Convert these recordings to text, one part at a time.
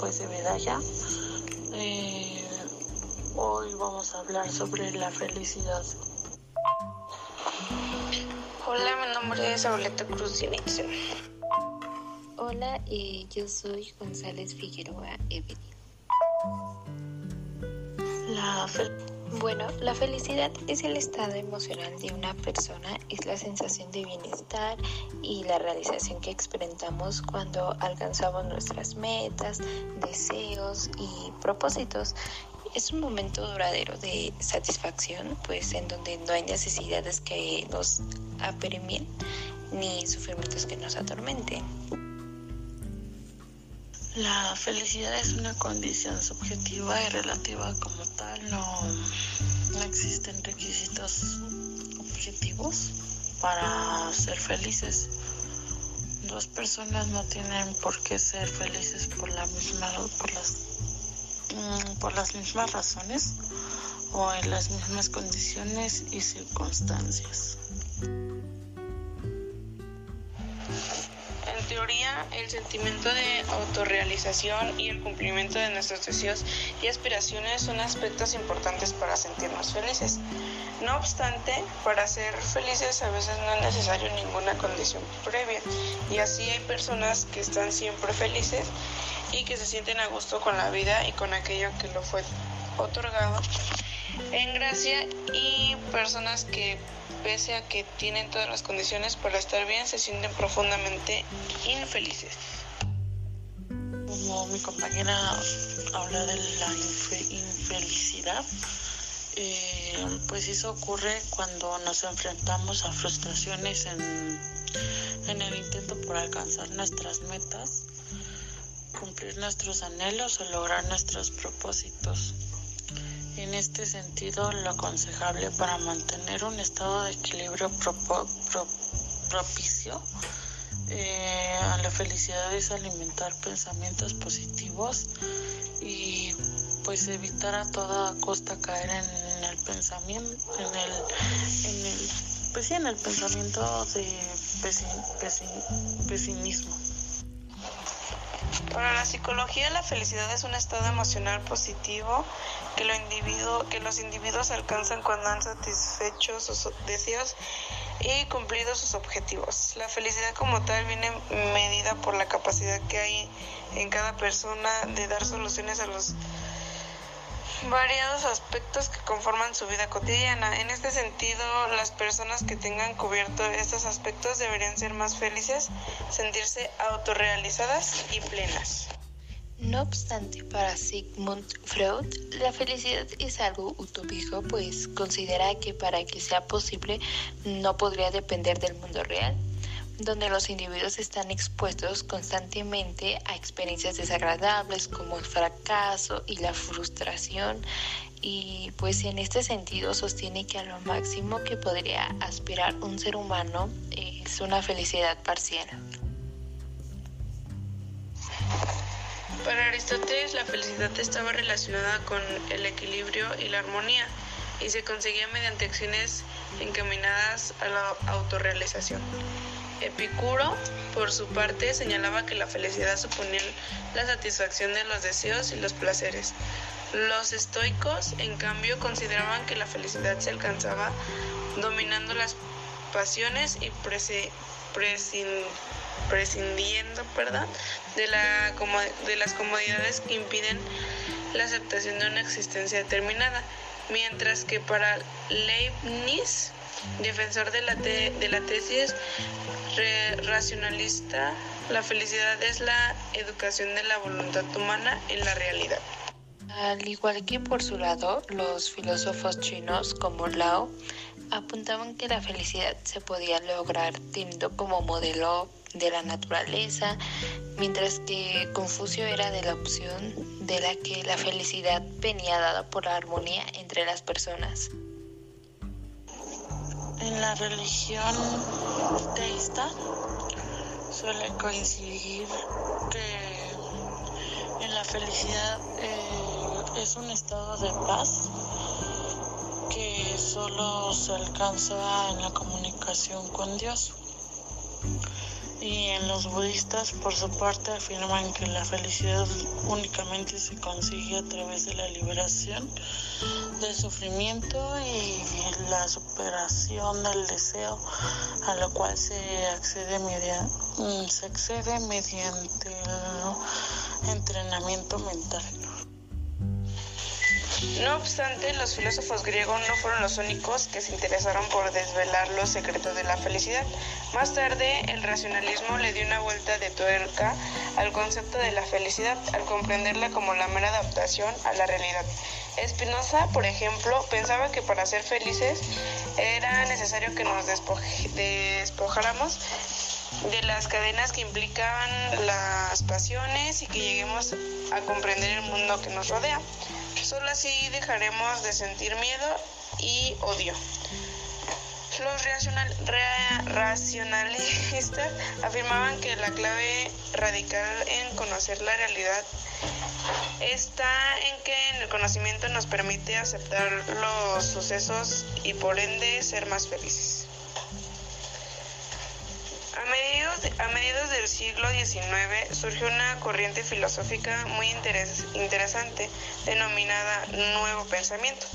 pues de medalla. Eh, hoy vamos a hablar sobre la felicidad. Hola, mi nombre es Auleta Cruz Dinicio. Hola, eh, yo soy González Figueroa Evelyn. La bueno, la felicidad es el estado emocional de una persona, es la sensación de bienestar y la realización que experimentamos cuando alcanzamos nuestras metas, deseos y propósitos. Es un momento duradero de satisfacción, pues en donde no hay necesidades que nos apremien ni sufrimientos que nos atormenten. La felicidad es una condición subjetiva y relativa como tal. No, no existen requisitos objetivos para ser felices. Dos personas no tienen por qué ser felices por la misma, por las, mm, por las mismas razones o en las mismas condiciones y circunstancias. Teoría, el sentimiento de autorrealización y el cumplimiento de nuestros deseos y aspiraciones son aspectos importantes para sentirnos felices. No obstante, para ser felices a veces no es necesario ninguna condición previa y así hay personas que están siempre felices y que se sienten a gusto con la vida y con aquello que lo fue otorgado en gracia y personas que pese a que tienen todas las condiciones para estar bien, se sienten profundamente infelices. Como mi compañera habla de la infelicidad, eh, pues eso ocurre cuando nos enfrentamos a frustraciones en, en el intento por alcanzar nuestras metas, cumplir nuestros anhelos o lograr nuestros propósitos. En este sentido, lo aconsejable para mantener un estado de equilibrio propicio eh, a la felicidad es alimentar pensamientos positivos y pues evitar a toda costa caer en, el pensamiento, en el, en el, pues sí, en el pensamiento de pesimismo. Para la psicología, la felicidad es un estado emocional positivo que, lo individuo, que los individuos alcanzan cuando han satisfecho sus deseos y cumplido sus objetivos. La felicidad como tal viene medida por la capacidad que hay en cada persona de dar soluciones a los variados aspectos que conforman su vida cotidiana. En este sentido, las personas que tengan cubierto estos aspectos deberían ser más felices, sentirse autorrealizadas y plenas. No obstante, para Sigmund Freud, la felicidad es algo utópico, pues considera que para que sea posible no podría depender del mundo real, donde los individuos están expuestos constantemente a experiencias desagradables como el fracaso y la frustración, y pues en este sentido sostiene que a lo máximo que podría aspirar un ser humano es una felicidad parcial. Para Aristóteles la felicidad estaba relacionada con el equilibrio y la armonía y se conseguía mediante acciones encaminadas a la autorrealización. Epicuro, por su parte, señalaba que la felicidad suponía la satisfacción de los deseos y los placeres. Los estoicos, en cambio, consideraban que la felicidad se alcanzaba dominando las pasiones y prescindiendo de, la, de las comodidades que impiden la aceptación de una existencia determinada, mientras que para Leibniz, defensor de la, de la tesis racionalista, la felicidad es la educación de la voluntad humana en la realidad. Al igual que por su lado, los filósofos chinos como Lao apuntaban que la felicidad se podía lograr teniendo como modelo de la naturaleza, mientras que Confucio era de la opción de la que la felicidad venía dada por la armonía entre las personas. En la religión teísta suele coincidir que en la felicidad eh, es un estado de paz que solo se alcanza en la comunicación con Dios. Y en los budistas, por su parte, afirman que la felicidad únicamente se consigue a través de la liberación del sufrimiento y la superación del deseo, a lo cual se accede, mediante, se accede mediante el entrenamiento mental. No obstante, los filósofos griegos no fueron los únicos que se interesaron por desvelar los secretos de la felicidad. Más tarde, el racionalismo le dio una vuelta de tuerca al concepto de la felicidad, al comprenderla como la mera adaptación a la realidad. Spinoza, por ejemplo, pensaba que para ser felices era necesario que nos despojáramos de las cadenas que implicaban las pasiones y que lleguemos a comprender el mundo que nos rodea. Solo así dejaremos de sentir miedo y odio. Los racionalistas afirmaban que la clave radical en conocer la realidad está en que el conocimiento nos permite aceptar los sucesos y por ende ser más felices. A mediados, del siglo XIX surgió una corriente filosófica muy interesante denominada Nuevo Pensamiento,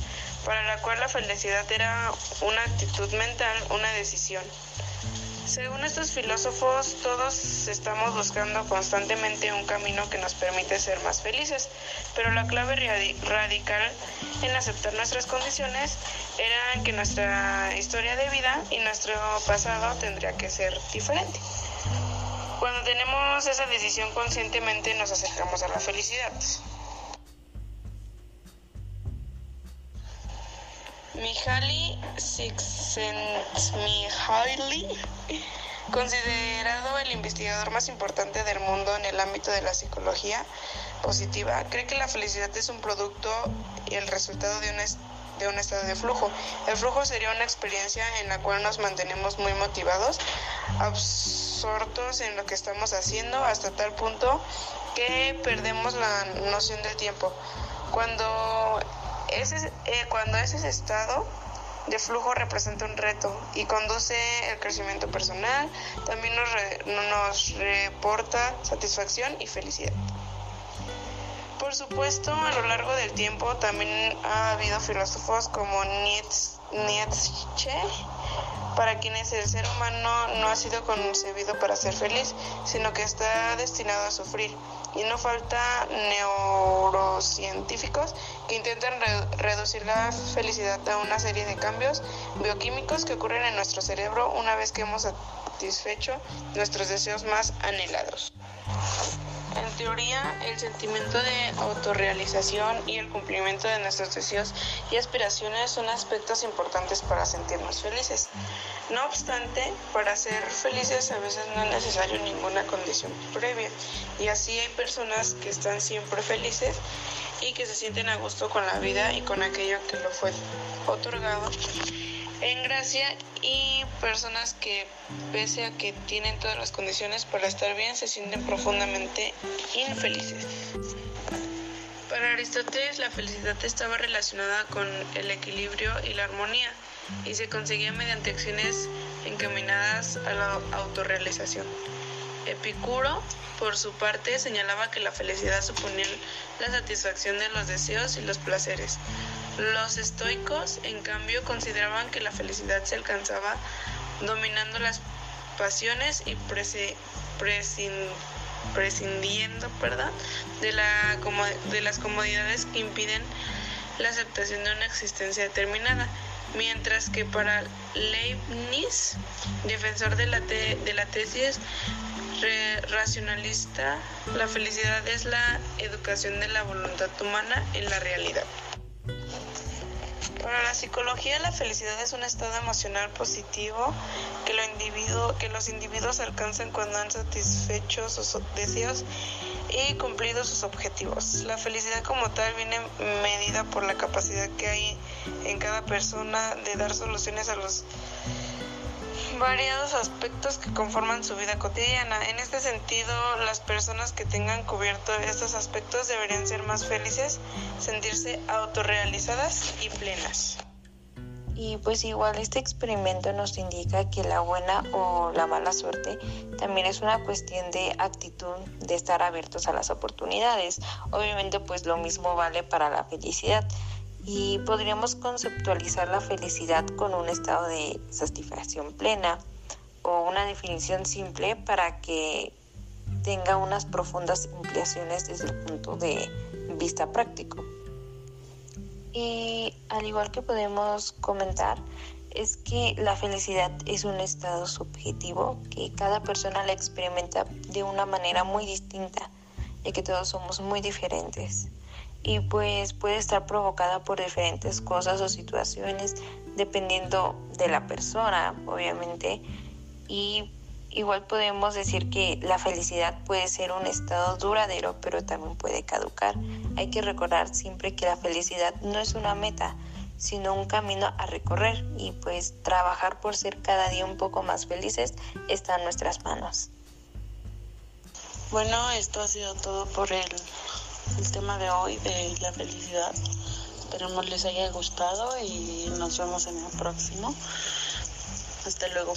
para la cual la felicidad era una actitud mental, una decisión. Según estos filósofos, todos estamos buscando constantemente un camino que nos permite ser más felices, pero la clave radical en aceptar nuestras condiciones era que nuestra historia de vida y nuestro pasado tendría que ser diferente. Cuando tenemos esa decisión conscientemente nos acercamos a la felicidad. Mihaly Csikszentmihalyi, considerado el investigador más importante del mundo en el ámbito de la psicología positiva, cree que la felicidad es un producto y el resultado de un, de un estado de flujo. El flujo sería una experiencia en la cual nos mantenemos muy motivados, absortos en lo que estamos haciendo hasta tal punto que perdemos la noción del tiempo. Cuando ese, eh, cuando ese estado de flujo representa un reto y conduce el crecimiento personal, también nos, nos reporta satisfacción y felicidad. Por supuesto, a lo largo del tiempo también ha habido filósofos como Nietzsche, para quienes el ser humano no ha sido concebido para ser feliz, sino que está destinado a sufrir y no falta neurocientíficos que intentan reducir la felicidad a una serie de cambios bioquímicos que ocurren en nuestro cerebro una vez que hemos satisfecho nuestros deseos más anhelados. Teoría, el sentimiento de autorrealización y el cumplimiento de nuestros deseos y aspiraciones son aspectos importantes para sentirnos felices. No obstante, para ser felices a veces no es necesario ninguna condición previa y así hay personas que están siempre felices y que se sienten a gusto con la vida y con aquello que lo fue otorgado en gracia y personas que pese a que tienen todas las condiciones para estar bien se sienten profundamente infelices. Para Aristóteles la felicidad estaba relacionada con el equilibrio y la armonía y se conseguía mediante acciones encaminadas a la autorrealización. Epicuro, por su parte, señalaba que la felicidad suponía la satisfacción de los deseos y los placeres, los estoicos, en cambio, consideraban que la felicidad se alcanzaba dominando las pasiones y prescindiendo de, la, de las comodidades que impiden la aceptación de una existencia determinada, mientras que para Leibniz, defensor de la, de la tesis racionalista, la felicidad es la educación de la voluntad humana en la realidad. Para la psicología, la felicidad es un estado emocional positivo que, que los individuos alcanzan cuando han satisfecho sus deseos y cumplido sus objetivos. La felicidad como tal viene medida por la capacidad que hay en cada persona de dar soluciones a los variados aspectos que conforman su vida cotidiana. En este sentido, las personas que tengan cubierto estos aspectos deberían ser más felices, sentirse autorrealizadas y plenas. Y pues igual este experimento nos indica que la buena o la mala suerte también es una cuestión de actitud, de estar abiertos a las oportunidades. Obviamente pues lo mismo vale para la felicidad. Y podríamos conceptualizar la felicidad con un estado de satisfacción plena o una definición simple para que tenga unas profundas implicaciones desde el punto de vista práctico. Y al igual que podemos comentar, es que la felicidad es un estado subjetivo que cada persona la experimenta de una manera muy distinta, ya que todos somos muy diferentes. Y pues puede estar provocada por diferentes cosas o situaciones, dependiendo de la persona, obviamente. Y Igual podemos decir que la felicidad puede ser un estado duradero, pero también puede caducar. Hay que recordar siempre que la felicidad no es una meta, sino un camino a recorrer y pues trabajar por ser cada día un poco más felices está en nuestras manos. Bueno, esto ha sido todo por el, el tema de hoy de la felicidad. Esperemos les haya gustado y nos vemos en el próximo. Hasta luego.